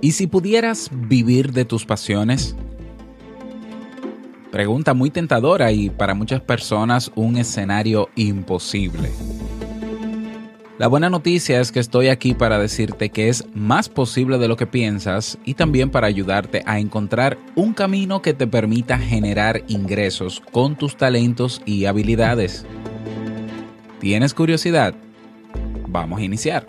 ¿Y si pudieras vivir de tus pasiones? Pregunta muy tentadora y para muchas personas un escenario imposible. La buena noticia es que estoy aquí para decirte que es más posible de lo que piensas y también para ayudarte a encontrar un camino que te permita generar ingresos con tus talentos y habilidades. ¿Tienes curiosidad? Vamos a iniciar.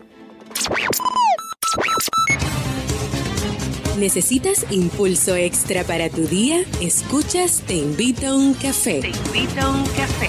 ¿Necesitas impulso extra para tu día? Escuchas Te invito a un café. Te invito a un café.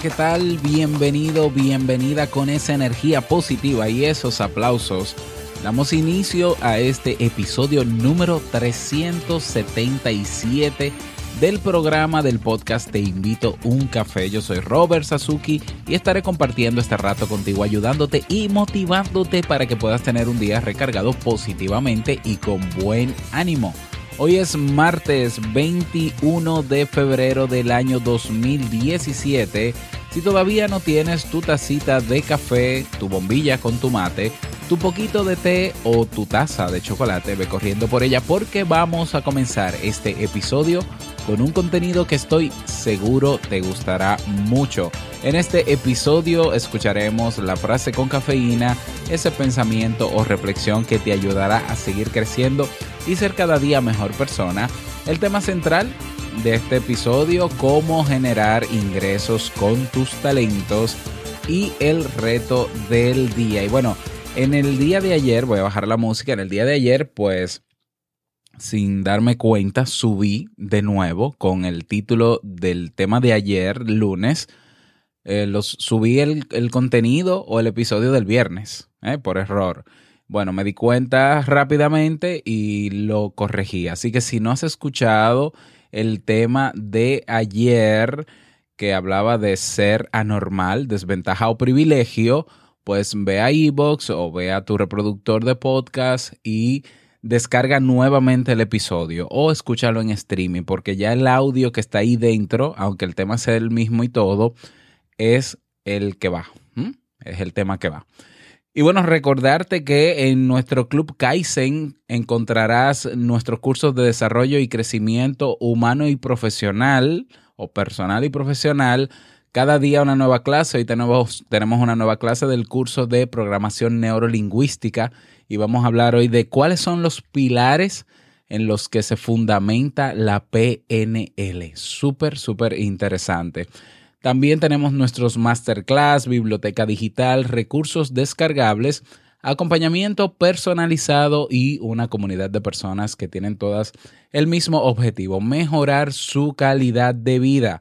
¿Qué tal? Bienvenido, bienvenida con esa energía positiva y esos aplausos. Damos inicio a este episodio número 377 del programa del podcast Te invito un café. Yo soy Robert Sasuki y estaré compartiendo este rato contigo, ayudándote y motivándote para que puedas tener un día recargado positivamente y con buen ánimo. Hoy es martes 21 de febrero del año 2017. Si todavía no tienes tu tacita de café, tu bombilla con tu mate, tu poquito de té o tu taza de chocolate, ve corriendo por ella porque vamos a comenzar este episodio con un contenido que estoy seguro te gustará mucho. En este episodio escucharemos la frase con cafeína, ese pensamiento o reflexión que te ayudará a seguir creciendo y ser cada día mejor persona. El tema central de este episodio, cómo generar ingresos con tus talentos y el reto del día. Y bueno, en el día de ayer, voy a bajar la música, en el día de ayer pues sin darme cuenta subí de nuevo con el título del tema de ayer, lunes. Eh, los, subí el, contenido o el episodio del viernes, eh, por error. Bueno, me di cuenta rápidamente y lo corregí. Así que si no has escuchado el tema de ayer que hablaba de ser anormal, desventaja o privilegio, pues ve a iBox o ve a tu reproductor de podcast y descarga nuevamente el episodio o escúchalo en streaming, porque ya el audio que está ahí dentro, aunque el tema sea el mismo y todo, es el que va. Es el tema que va. Y bueno, recordarte que en nuestro club Kaizen encontrarás nuestros cursos de desarrollo y crecimiento humano y profesional, o personal y profesional. Cada día una nueva clase. Hoy tenemos, tenemos una nueva clase del curso de programación neurolingüística y vamos a hablar hoy de cuáles son los pilares en los que se fundamenta la PNL. Súper, súper interesante. También tenemos nuestros masterclass, biblioteca digital, recursos descargables, acompañamiento personalizado y una comunidad de personas que tienen todas el mismo objetivo, mejorar su calidad de vida.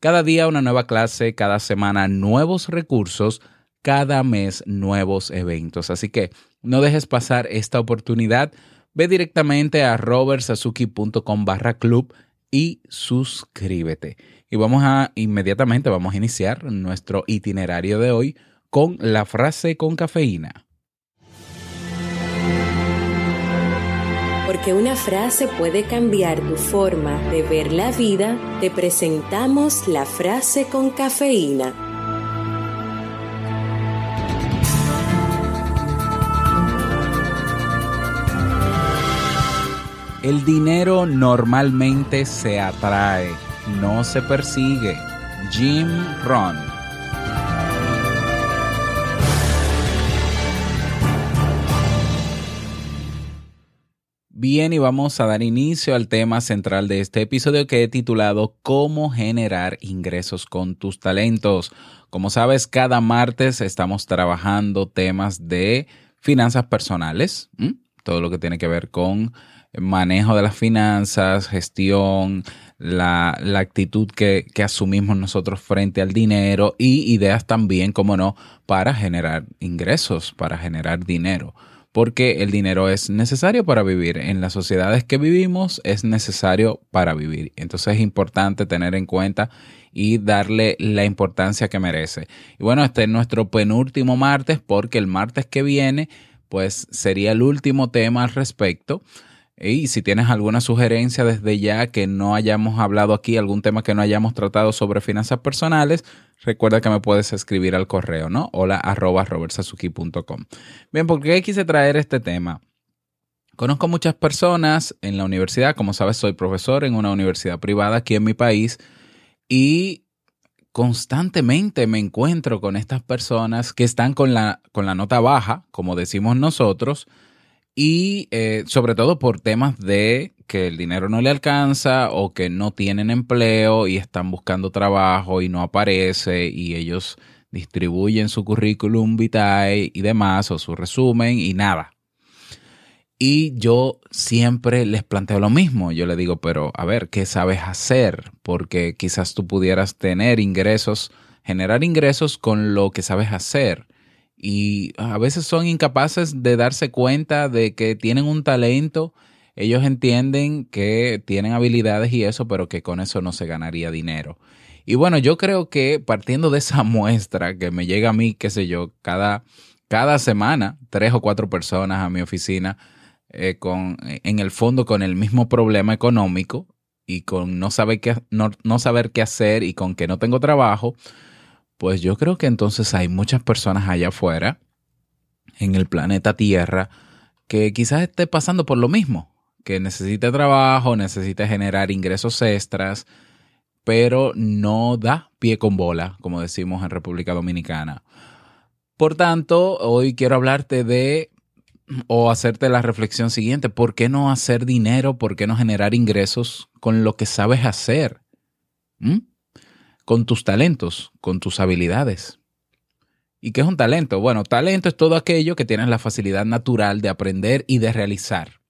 Cada día una nueva clase, cada semana nuevos recursos, cada mes nuevos eventos. Así que no dejes pasar esta oportunidad. Ve directamente a robertsazuki.com barra club y suscríbete. Y vamos a inmediatamente, vamos a iniciar nuestro itinerario de hoy con la frase con cafeína. Porque una frase puede cambiar tu forma de ver la vida, te presentamos la frase con cafeína. El dinero normalmente se atrae no se persigue. Jim Ron. Bien, y vamos a dar inicio al tema central de este episodio que he titulado Cómo generar ingresos con tus talentos. Como sabes, cada martes estamos trabajando temas de finanzas personales, todo lo que tiene que ver con manejo de las finanzas, gestión, la, actitud que, que, asumimos nosotros frente al dinero y ideas también, como no, para generar ingresos, para generar dinero. Porque el dinero es necesario para vivir. En las sociedades que vivimos es necesario para vivir. Entonces es importante tener en cuenta y darle la importancia que merece. Y bueno, este es nuestro penúltimo martes porque el martes que viene pues sería el último tema al respecto. Y si tienes alguna sugerencia desde ya que no hayamos hablado aquí, algún tema que no hayamos tratado sobre finanzas personales, recuerda que me puedes escribir al correo, ¿no? Hola arroba. Bien, ¿por qué quise traer este tema? Conozco muchas personas en la universidad, como sabes, soy profesor en una universidad privada aquí en mi país y constantemente me encuentro con estas personas que están con la, con la nota baja, como decimos nosotros, y eh, sobre todo por temas de que el dinero no le alcanza o que no tienen empleo y están buscando trabajo y no aparece y ellos distribuyen su currículum vitae y demás o su resumen y nada. Y yo siempre les planteo lo mismo. Yo le digo, pero a ver, ¿qué sabes hacer? Porque quizás tú pudieras tener ingresos, generar ingresos con lo que sabes hacer y a veces son incapaces de darse cuenta de que tienen un talento. Ellos entienden que tienen habilidades y eso, pero que con eso no se ganaría dinero. Y bueno, yo creo que partiendo de esa muestra que me llega a mí, qué sé yo, cada, cada semana, tres o cuatro personas a mi oficina, eh, con, en el fondo con el mismo problema económico y con no saber, qué, no, no saber qué hacer y con que no tengo trabajo, pues yo creo que entonces hay muchas personas allá afuera, en el planeta Tierra, que quizás esté pasando por lo mismo, que necesite trabajo, necesite generar ingresos extras, pero no da pie con bola, como decimos en República Dominicana. Por tanto, hoy quiero hablarte de o hacerte la reflexión siguiente, ¿por qué no hacer dinero? ¿Por qué no generar ingresos con lo que sabes hacer? ¿Mm? Con tus talentos, con tus habilidades. ¿Y qué es un talento? Bueno, talento es todo aquello que tienes la facilidad natural de aprender y de realizar.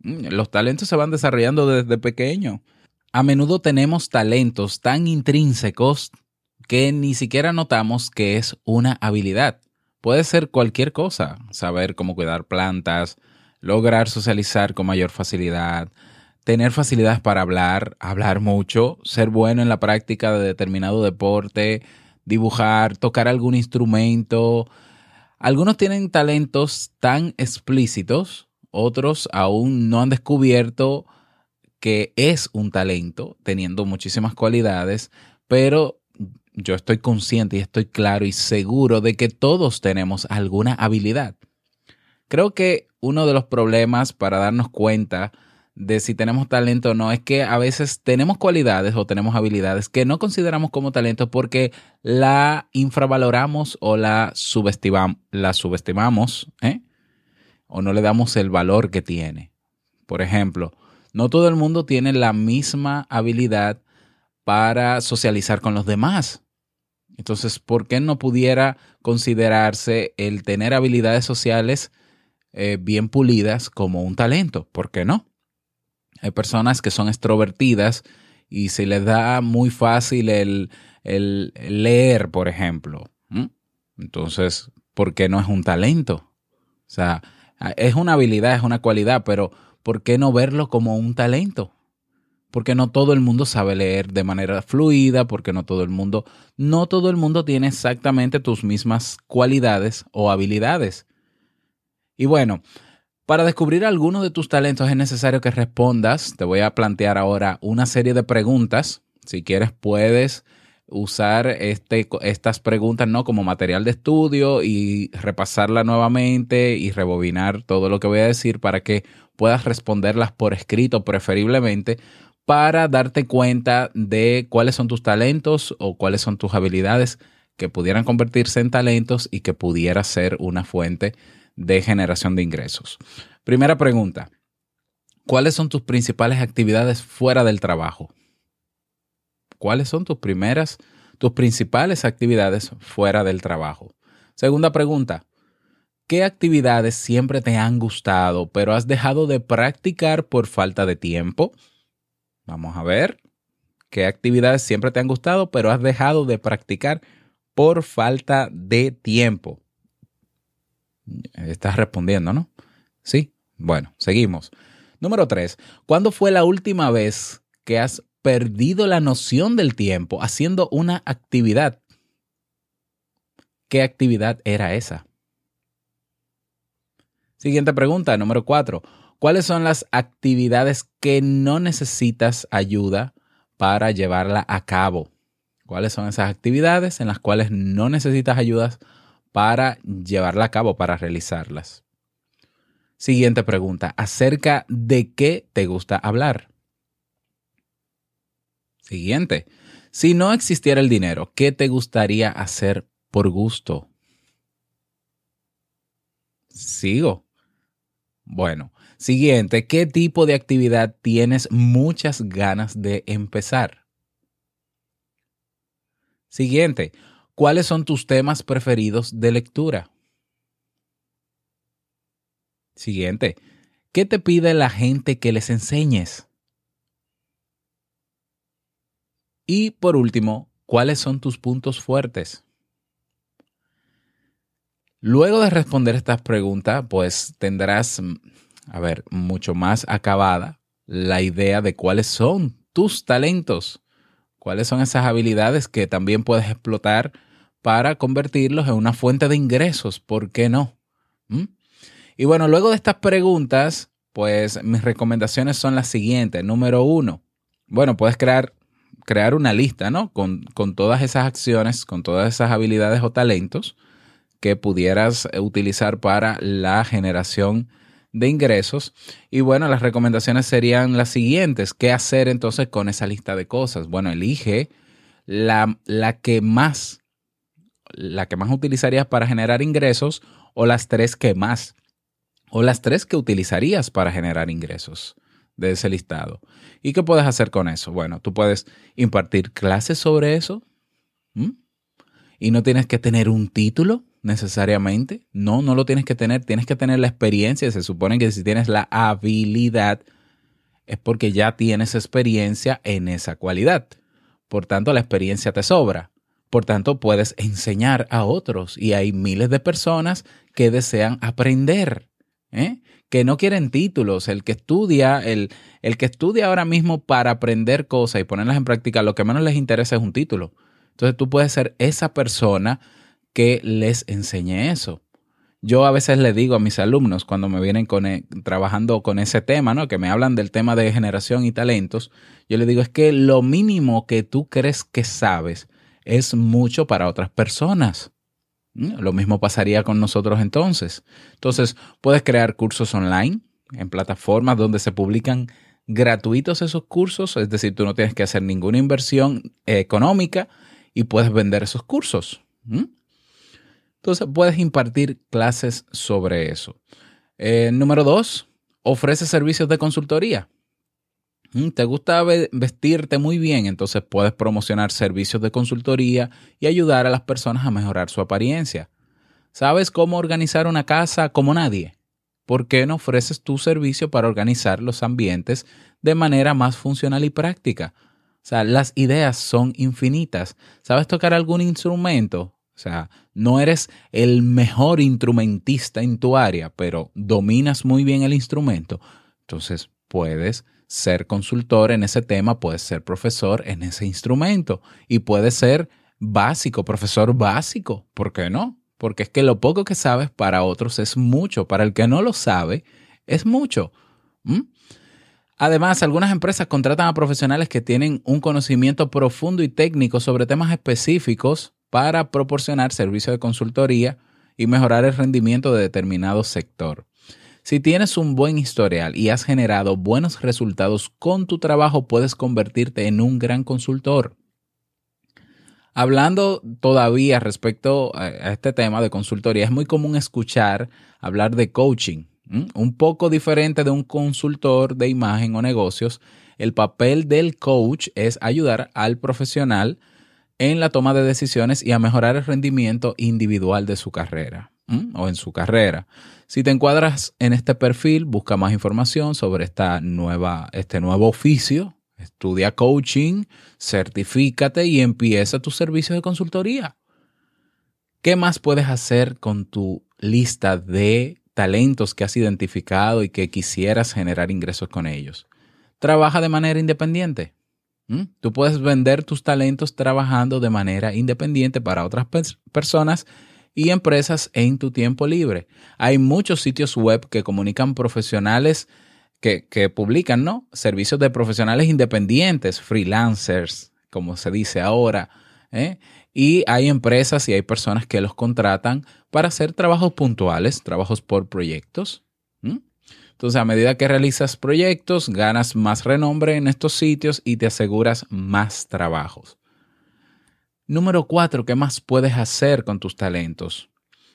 Mm, los talentos se van desarrollando desde pequeño. A menudo tenemos talentos tan intrínsecos que ni siquiera notamos que es una habilidad. Puede ser cualquier cosa, saber cómo cuidar plantas, lograr socializar con mayor facilidad, tener facilidades para hablar, hablar mucho, ser bueno en la práctica de determinado deporte, dibujar, tocar algún instrumento. Algunos tienen talentos tan explícitos, otros aún no han descubierto que es un talento, teniendo muchísimas cualidades, pero yo estoy consciente y estoy claro y seguro de que todos tenemos alguna habilidad. Creo que uno de los problemas para darnos cuenta de si tenemos talento o no, es que a veces tenemos cualidades o tenemos habilidades que no consideramos como talento porque la infravaloramos o la, subestimamos, la subestimamos ¿eh? o no le damos el valor que tiene. Por ejemplo, no todo el mundo tiene la misma habilidad para socializar con los demás. Entonces, ¿por qué no pudiera considerarse el tener habilidades sociales eh, bien pulidas como un talento? ¿Por qué no? Hay personas que son extrovertidas y se les da muy fácil el, leer, por ejemplo. Entonces, ¿por qué no es un talento? O sea, es una habilidad, es una cualidad, pero ¿por qué no verlo como un talento? Porque no todo el mundo sabe leer de manera fluida, porque no todo el mundo, no todo el mundo tiene exactamente tus mismas cualidades o habilidades. Y bueno, para descubrir algunos de tus talentos es necesario que respondas. Te voy a plantear ahora una serie de preguntas. Si quieres, puedes usar este, estas preguntas ¿no? como material de estudio y repasarla nuevamente y rebobinar todo lo que voy a decir para que puedas responderlas por escrito preferiblemente para darte cuenta de cuáles son tus talentos o cuáles son tus habilidades que pudieran convertirse en talentos y que pudiera ser una fuente de generación de ingresos. Primera pregunta. ¿Cuáles son tus principales actividades fuera del trabajo? ¿Cuáles son tus primeras, tus principales actividades fuera del trabajo? Segunda pregunta, ¿qué actividades siempre te han gustado, pero has dejado de practicar por falta de tiempo? Vamos a ver. ¿Qué actividades siempre te han gustado, pero has dejado de practicar por falta de tiempo? Estás respondiendo, ¿no? Sí. Bueno, seguimos. Número tres, ¿cuándo fue la última vez que has perdido la noción del tiempo haciendo una actividad? ¿Qué actividad era esa? Siguiente pregunta, número cuatro. ¿Cuáles son las actividades que no necesitas ayuda para llevarla a cabo? ¿Cuáles son esas actividades en las cuales no necesitas ayuda para llevarla a cabo, para realizarlas? Siguiente pregunta, ¿acerca de qué te gusta hablar? Siguiente, si no existiera el dinero, ¿qué te gustaría hacer por gusto? Sigo. Bueno, siguiente, ¿qué tipo de actividad tienes muchas ganas de empezar? Siguiente, ¿cuáles son tus temas preferidos de lectura? Siguiente. ¿Qué te pide la gente que les enseñes? Y por último, ¿cuáles son tus puntos fuertes? Luego de responder estas preguntas, pues tendrás, mm, a ver, mucho más acabada la idea de cuáles son tus talentos, cuáles son esas habilidades que también puedes explotar para convertirlos en una fuente de ingresos, ¿por qué no? ¿Mm? Y bueno, luego de estas preguntas, pues mis recomendaciones son las siguientes. Número uno, bueno, puedes crear, crear una lista, ¿no? Con, con todas esas acciones, con todas esas habilidades o talentos que pudieras utilizar para la generación de ingresos. Y bueno, las recomendaciones serían las siguientes. ¿Qué hacer entonces con esa lista de cosas? Bueno, elige la, la que más, la que más utilizarías para generar ingresos o las tres que más o las tres que utilizarías para generar ingresos de ese listado. ¿Y qué puedes hacer con eso? Bueno, tú puedes impartir clases sobre eso y no tienes que tener un título necesariamente. No, no lo tienes que tener. Tienes que tener la experiencia. Se supone que si tienes la habilidad es porque ya tienes experiencia en esa cualidad. Por tanto, la experiencia te sobra. Por tanto, puedes enseñar a otros y hay miles de personas que desean aprender. ¿eh? que no quieren títulos. El que estudia, el, el que estudia ahora mismo para aprender cosas y ponerlas en práctica, lo que menos les interesa es un título. Entonces tú puedes ser esa persona que les enseñe eso. Yo a veces le digo a mis alumnos cuando me vienen con, e, trabajando con ese tema, ¿no? que me hablan del tema de generación y talentos, yo les digo es que lo mínimo que tú crees que sabes es mucho para otras personas. Mm, lo mismo pasaría con nosotros entonces. Entonces, puedes crear cursos online en plataformas donde se publican gratuitos esos cursos, es decir, tú no tienes que hacer ninguna inversión económica y puedes vender esos cursos. Entonces, puedes impartir clases sobre eso. Eh, número dos, ofrece servicios de consultoría. Mm, ¿Te gusta vestirte muy bien? Entonces puedes promocionar servicios de consultoría y ayudar a las personas a mejorar su apariencia. ¿Sabes cómo organizar una casa como nadie? ¿Por qué no ofreces tu servicio para organizar los ambientes de manera más funcional y práctica? O sea, las ideas son infinitas. ¿Sabes tocar algún instrumento? O sea, no eres el mejor instrumentista en tu área, pero dominas muy bien el instrumento. Entonces puedes ser consultor en ese tema, puedes ser profesor en ese instrumento y puedes ser básico, profesor básico. ¿Por qué no? Porque es que lo poco que sabes para otros es mucho, para el que no lo sabe es mucho. Además, algunas empresas contratan a profesionales que tienen un conocimiento profundo y técnico sobre temas específicos para proporcionar servicios de consultoría y mejorar el rendimiento de determinado sector. Si tienes un buen historial y has generado buenos resultados con tu trabajo, puedes convertirte en un gran consultor. Hablando todavía respecto a este tema de consultoría, es muy común escuchar hablar de coaching, Un poco diferente de un consultor de imagen o negocios, el papel del coach es ayudar al profesional en la toma de decisiones y a mejorar el rendimiento individual de su carrera o en su carrera. Si te encuadras en este perfil, busca más información sobre esta nueva, este nuevo oficio, estudia coaching, certifícate y empieza tu servicio de consultoría. ¿Qué más puedes hacer con tu lista de talentos que has identificado y que quisieras generar ingresos con ellos? Trabaja de manera independiente. Tú puedes vender tus talentos trabajando de manera independiente para otras personas y empresas en tu tiempo libre. Hay muchos sitios web que comunican profesionales que, publican, ¿no? Servicios de profesionales independientes, freelancers, como se dice ahora. ¿eh? Y hay empresas y hay personas que los contratan para hacer trabajos puntuales, trabajos por proyectos. Entonces, a medida que realizas proyectos, ganas más renombre en estos sitios y te aseguras más trabajos. Número cuatro, ¿qué más puedes hacer con tus talentos?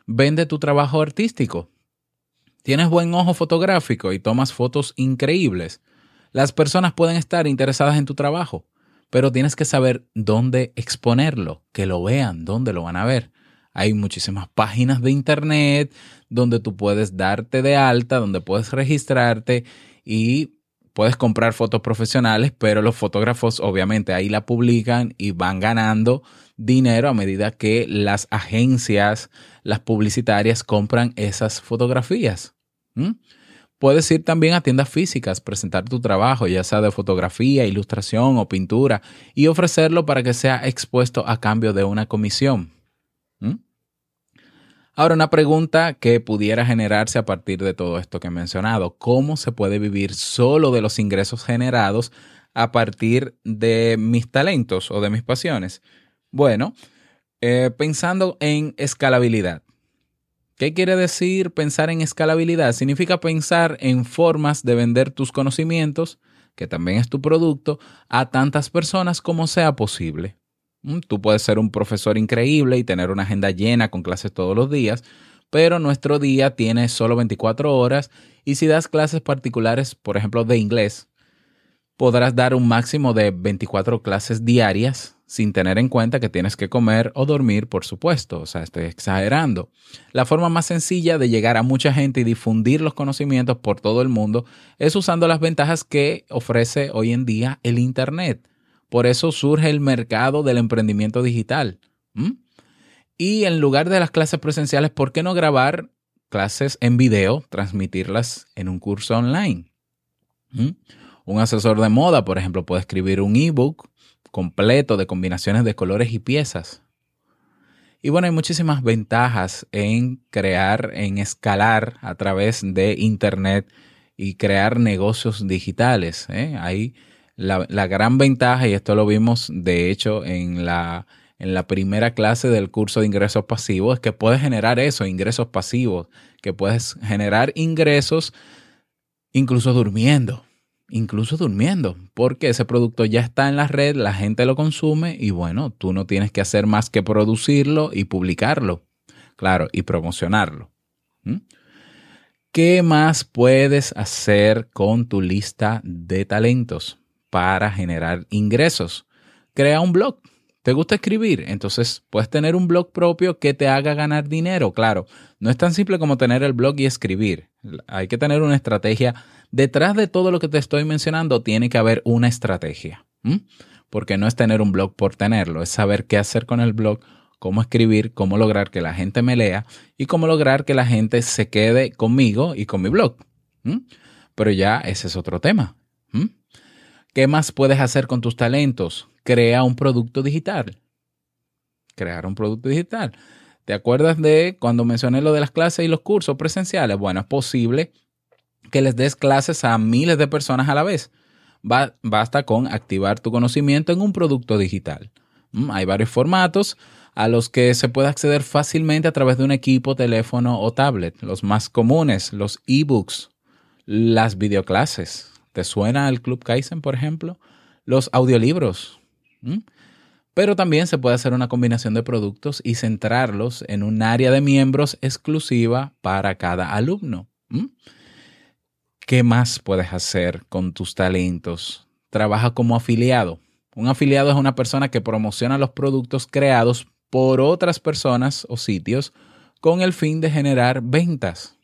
Vende tu trabajo artístico. Tienes buen ojo fotográfico y tomas fotos increíbles. Las personas pueden estar interesadas en tu trabajo, pero tienes que saber dónde exponerlo, que lo vean, dónde lo van a ver. Hay muchísimas páginas de internet donde tú puedes darte de alta, donde puedes registrarte y puedes comprar fotos profesionales, pero los fotógrafos obviamente ahí la publican y van ganando dinero a medida que las agencias, las publicitarias compran esas fotografías. Puedes ir también a tiendas físicas, presentar tu trabajo, ya sea de fotografía, ilustración o pintura, y ofrecerlo para que sea expuesto a cambio de una comisión. Ahora, una pregunta que pudiera generarse a partir de todo esto que he mencionado. ¿Cómo se puede vivir solo de los ingresos generados a partir de mis talentos o de mis pasiones? Bueno, eh, pensando en escalabilidad. ¿Qué quiere decir pensar en escalabilidad? Significa pensar en formas de vender tus conocimientos, que también es tu producto, a tantas personas como sea posible. Mm, tú puedes ser un profesor increíble y tener una agenda llena con clases todos los días, pero nuestro día tiene solo 24 horas y si das clases particulares, por ejemplo, de inglés, podrás dar un máximo de 24 clases diarias sin tener en cuenta que tienes que comer o dormir, por supuesto. O sea, estoy exagerando. La forma más sencilla de llegar a mucha gente y difundir los conocimientos por todo el mundo es usando las ventajas que ofrece hoy en día el Internet. Por eso surge el mercado del emprendimiento digital. Y en lugar de las clases presenciales, ¿por qué no grabar clases en video, transmitirlas en un curso online? Un asesor de moda, por ejemplo, puede escribir un ebook completo de combinaciones de colores y piezas. Y bueno, hay muchísimas ventajas en crear, en escalar a través de Internet y crear negocios digitales. ¿eh? Hay la, gran ventaja, y esto lo vimos de hecho en la, en la primera clase del curso de ingresos pasivos, es que puedes generar eso, ingresos pasivos, que puedes generar ingresos incluso durmiendo, incluso durmiendo, porque ese producto ya está en la red, la gente lo consume y bueno, tú no tienes que hacer más que producirlo y publicarlo, claro, y promocionarlo. ¿Qué más puedes hacer con tu lista de talentos? Para generar ingresos. Crea un blog. ¿Te gusta escribir? Entonces puedes tener un blog propio que te haga ganar dinero. Claro, no es tan simple como tener el blog y escribir. Hay que tener una estrategia. Detrás de todo lo que te estoy mencionando tiene que haber una estrategia. Porque no es tener un blog por tenerlo, es saber qué hacer con el blog, cómo escribir, cómo lograr que la gente me lea y cómo lograr que la gente se quede conmigo y con mi blog. Pero ya ese es otro tema. ¿Qué más puedes hacer con tus talentos? Crea un producto digital. Crear un producto digital. ¿Te acuerdas de cuando mencioné lo de las clases y los cursos presenciales? Bueno, es posible que les des clases a miles de personas a la vez. basta con activar tu conocimiento en un producto digital. Mm, hay varios formatos a los que se puede acceder fácilmente a través de un equipo, teléfono o tablet. Los más comunes, los ebooks, las videoclases, ¿Te suena el Club Kaizen, por ejemplo? Los audiolibros. Pero también se puede hacer una combinación de productos y centrarlos en un área de miembros exclusiva para cada alumno. ¿qué más puedes hacer con tus talentos? Trabaja como afiliado. Un afiliado es una persona que promociona los productos creados por otras personas o sitios con el fin de generar ventas.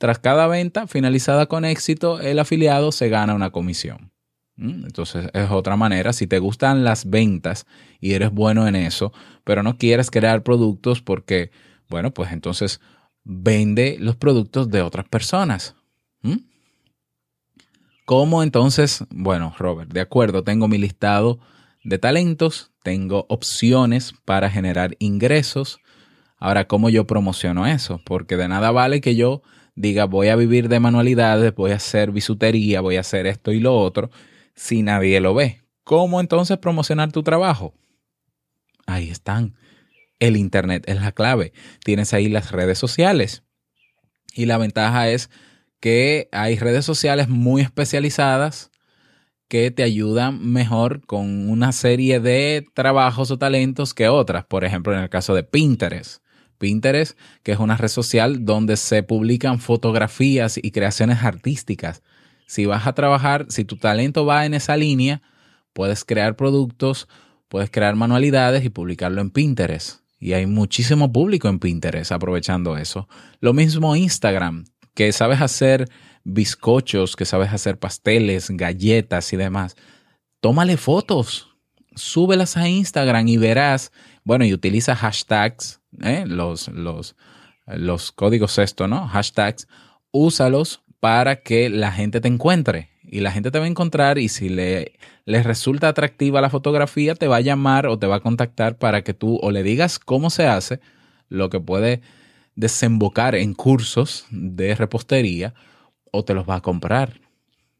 Tras cada venta finalizada con éxito, el afiliado se gana una comisión. Entonces es otra manera. Si te gustan las ventas y eres bueno en eso, pero no quieres crear productos porque, bueno, pues entonces vende los productos de otras personas. ¿Cómo entonces? Bueno, Robert, de acuerdo, tengo mi listado de talentos, tengo opciones para generar ingresos. Ahora, ¿cómo yo promociono eso? Porque de nada vale que yo diga voy a vivir de manualidades, voy a hacer bisutería, voy a hacer esto y lo otro, si nadie lo ve. ¿Cómo entonces promocionar tu trabajo? Ahí están. El Internet es la clave. Tienes ahí las redes sociales. Y la ventaja es que hay redes sociales muy especializadas que te ayudan mejor con una serie de trabajos o talentos que otras. Por ejemplo, en el caso de Pinterest. Pinterest, que es una red social donde se publican fotografías y creaciones artísticas. Si vas a trabajar, si tu talento va en esa línea, puedes crear productos, puedes crear manualidades y publicarlo en Pinterest. Y hay muchísimo público en Pinterest aprovechando eso. Lo mismo Instagram, que sabes hacer bizcochos, que sabes hacer pasteles, galletas y demás. Tómale fotos, súbelas a Instagram y verás, bueno, y utiliza hashtags, ¿eh? los, los, los códigos esto, ¿no? Hashtags, úsalos para que la gente te encuentre y la gente te va a encontrar y si le, resulta atractiva la fotografía, te va a llamar o te va a contactar para que tú o le digas cómo se hace, lo que puede desembocar en cursos de repostería o te los va a comprar.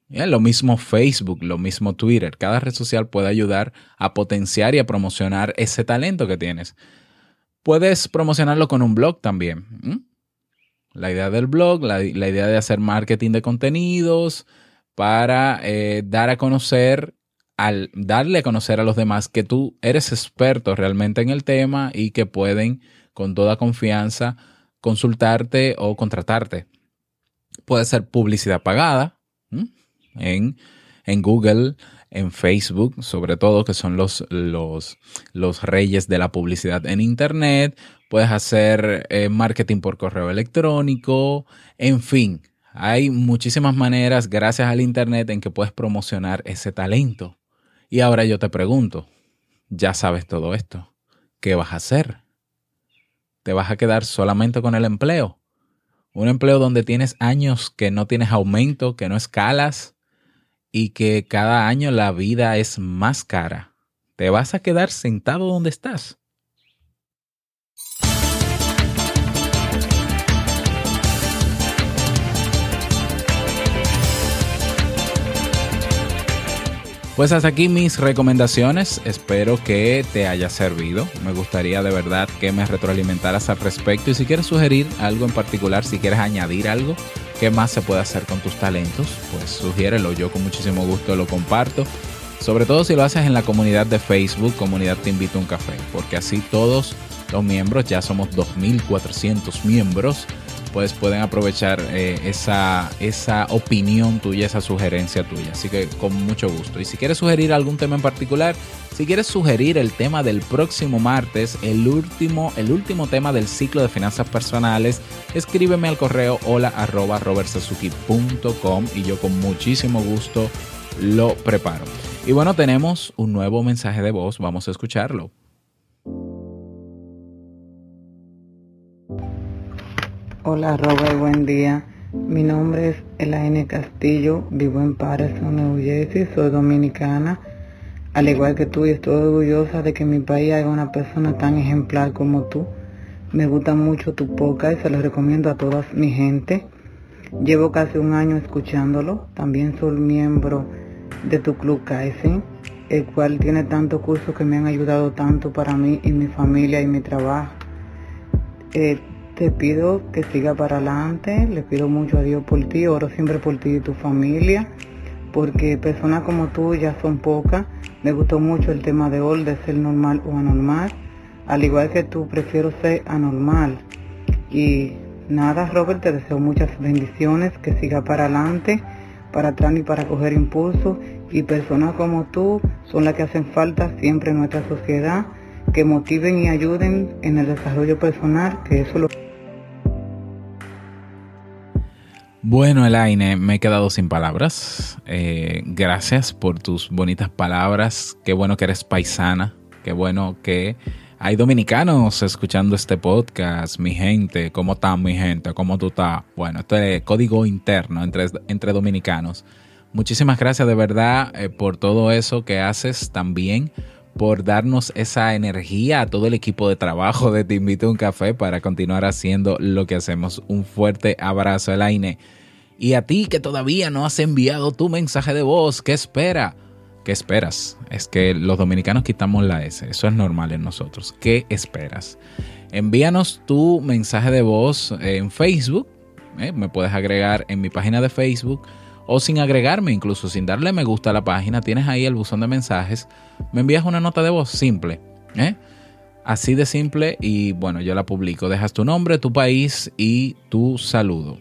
Lo mismo Facebook, lo mismo Twitter. Cada red social puede ayudar a potenciar y a promocionar ese talento que tienes. Puedes promocionarlo con un blog también. La idea del blog, la idea de hacer marketing de contenidos, para eh, dar a conocer, al darle a conocer a los demás que tú eres experto realmente en el tema y que pueden con toda confianza consultarte o contratarte. Puede ser publicidad pagada en, en Google, en Facebook, sobre todo, que son los, los, los reyes de la publicidad en Internet. Puedes hacer eh, marketing por correo electrónico, en fin, hay muchísimas maneras, gracias al Internet, en que puedes promocionar ese talento. Y ahora yo te pregunto, ya sabes todo esto, ¿qué vas a hacer? ¿Te vas a quedar solamente con el empleo? Un empleo donde tienes años que no tienes aumento, que no escalas y que cada año la vida es más cara. ¿Te vas a quedar sentado donde estás? Pues hasta aquí mis recomendaciones. Espero que te haya servido. Me gustaría de verdad que me retroalimentaras al respecto. Y si quieres sugerir algo en particular, si quieres añadir algo, ¿qué más se puede hacer con tus talentos? Pues sugiérelo. Yo con muchísimo gusto lo comparto. Sobre todo si lo haces en la comunidad de Facebook, comunidad Te Invito a un Café. Porque así todos los miembros, ya somos 2.400 miembros, pues pueden aprovechar eh, esa, esa opinión tuya, esa sugerencia tuya. Así que con mucho gusto. Y si quieres sugerir algún tema en particular, si quieres sugerir el tema del próximo martes, el último, el último tema del ciclo de finanzas personales, escríbeme al correo hola arroba y yo con muchísimo gusto lo preparo. Y bueno, tenemos un nuevo mensaje de voz, vamos a escucharlo. Hola Robert, buen día. Mi nombre es Elaine Castillo, vivo en Patterson, New Jersey, soy dominicana. Al igual que tú, y estoy orgullosa de que en mi país haya una persona tan ejemplar como tú. Me gusta mucho tu podcast y se lo recomiendo a toda mi gente. Llevo casi un año escuchándolo. También soy miembro de tu club Kaizen, el cual tiene tantos cursos que me han ayudado tanto para mí y mi familia y mi trabajo. Eh, te pido que siga para adelante, le pido mucho a Dios por ti, oro siempre por ti y tu familia, porque personas como tú ya son pocas. Me gustó mucho el tema de hoy de ser normal o anormal. Al igual que tú, prefiero ser anormal. Y Nada, Robert, te deseo muchas bendiciones, que siga para adelante, para atrás y para coger impulso. Y personas como tú son las que hacen falta siempre en nuestra sociedad, que motiven y ayuden en el desarrollo personal, que eso lo... Bueno, Elaine, me he quedado sin palabras. Eh, gracias por tus bonitas palabras. Qué bueno que eres paisana. Qué bueno que hay dominicanos escuchando este podcast. Mi gente, ¿cómo están mi gente? ¿Cómo tú estás? Bueno, esto es código interno entre, entre dominicanos. Muchísimas gracias de verdad eh, por todo eso que haces también, por darnos esa energía a todo el equipo de trabajo de Te Invito a un Café para continuar haciendo lo que hacemos. Un fuerte abrazo, Elaine. Y a ti que todavía no has enviado tu mensaje de voz, ¿qué espera? ¿Qué esperas? Es que los dominicanos quitamos la S. Eso es normal en nosotros. ¿Qué esperas? Envíanos tu mensaje de voz en Facebook. ¿eh? Me puedes agregar en mi página de Facebook o sin agregarme, incluso sin darle me gusta a la página. Tienes ahí el buzón de mensajes. Me envías una nota de voz simple. ¿eh? Así de simple y bueno, yo la publico. Dejas tu nombre, tu país y tu saludo.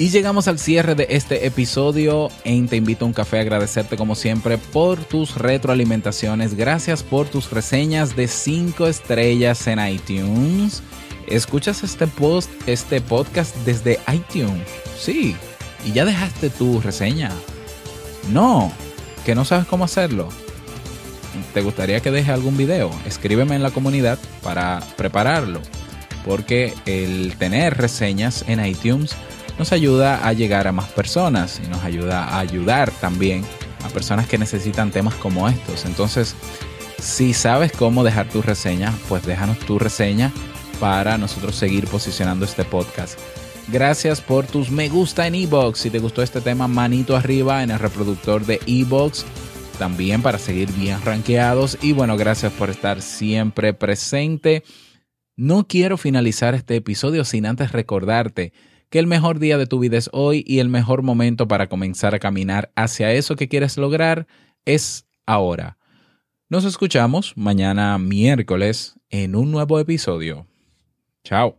Y llegamos al cierre de este episodio en Te invito a un café. Agradecerte como siempre por tus retroalimentaciones. Gracias por tus reseñas de 5 estrellas en iTunes. ¿Escuchas este post, este podcast desde iTunes? Sí. ¿Y ya dejaste tu reseña? No. ¿Que no sabes cómo hacerlo? ¿Te gustaría que deje algún video? Escríbeme en la comunidad para prepararlo. Porque el tener reseñas en iTunes nos ayuda a llegar a más personas y nos ayuda a ayudar también a personas que necesitan temas como estos. Entonces, si sabes cómo dejar tu reseña, pues déjanos tu reseña para nosotros seguir posicionando este podcast. Gracias por tus me gusta en Ebox. Si te gustó este tema, manito arriba en el reproductor de Ebox. También para seguir bien rankeados. Y bueno, gracias por estar siempre presente. No quiero finalizar este episodio sin antes recordarte que el mejor día de tu vida es hoy y el mejor momento para comenzar a caminar hacia eso que quieres lograr es ahora. Nos escuchamos mañana miércoles en un nuevo episodio. Chao.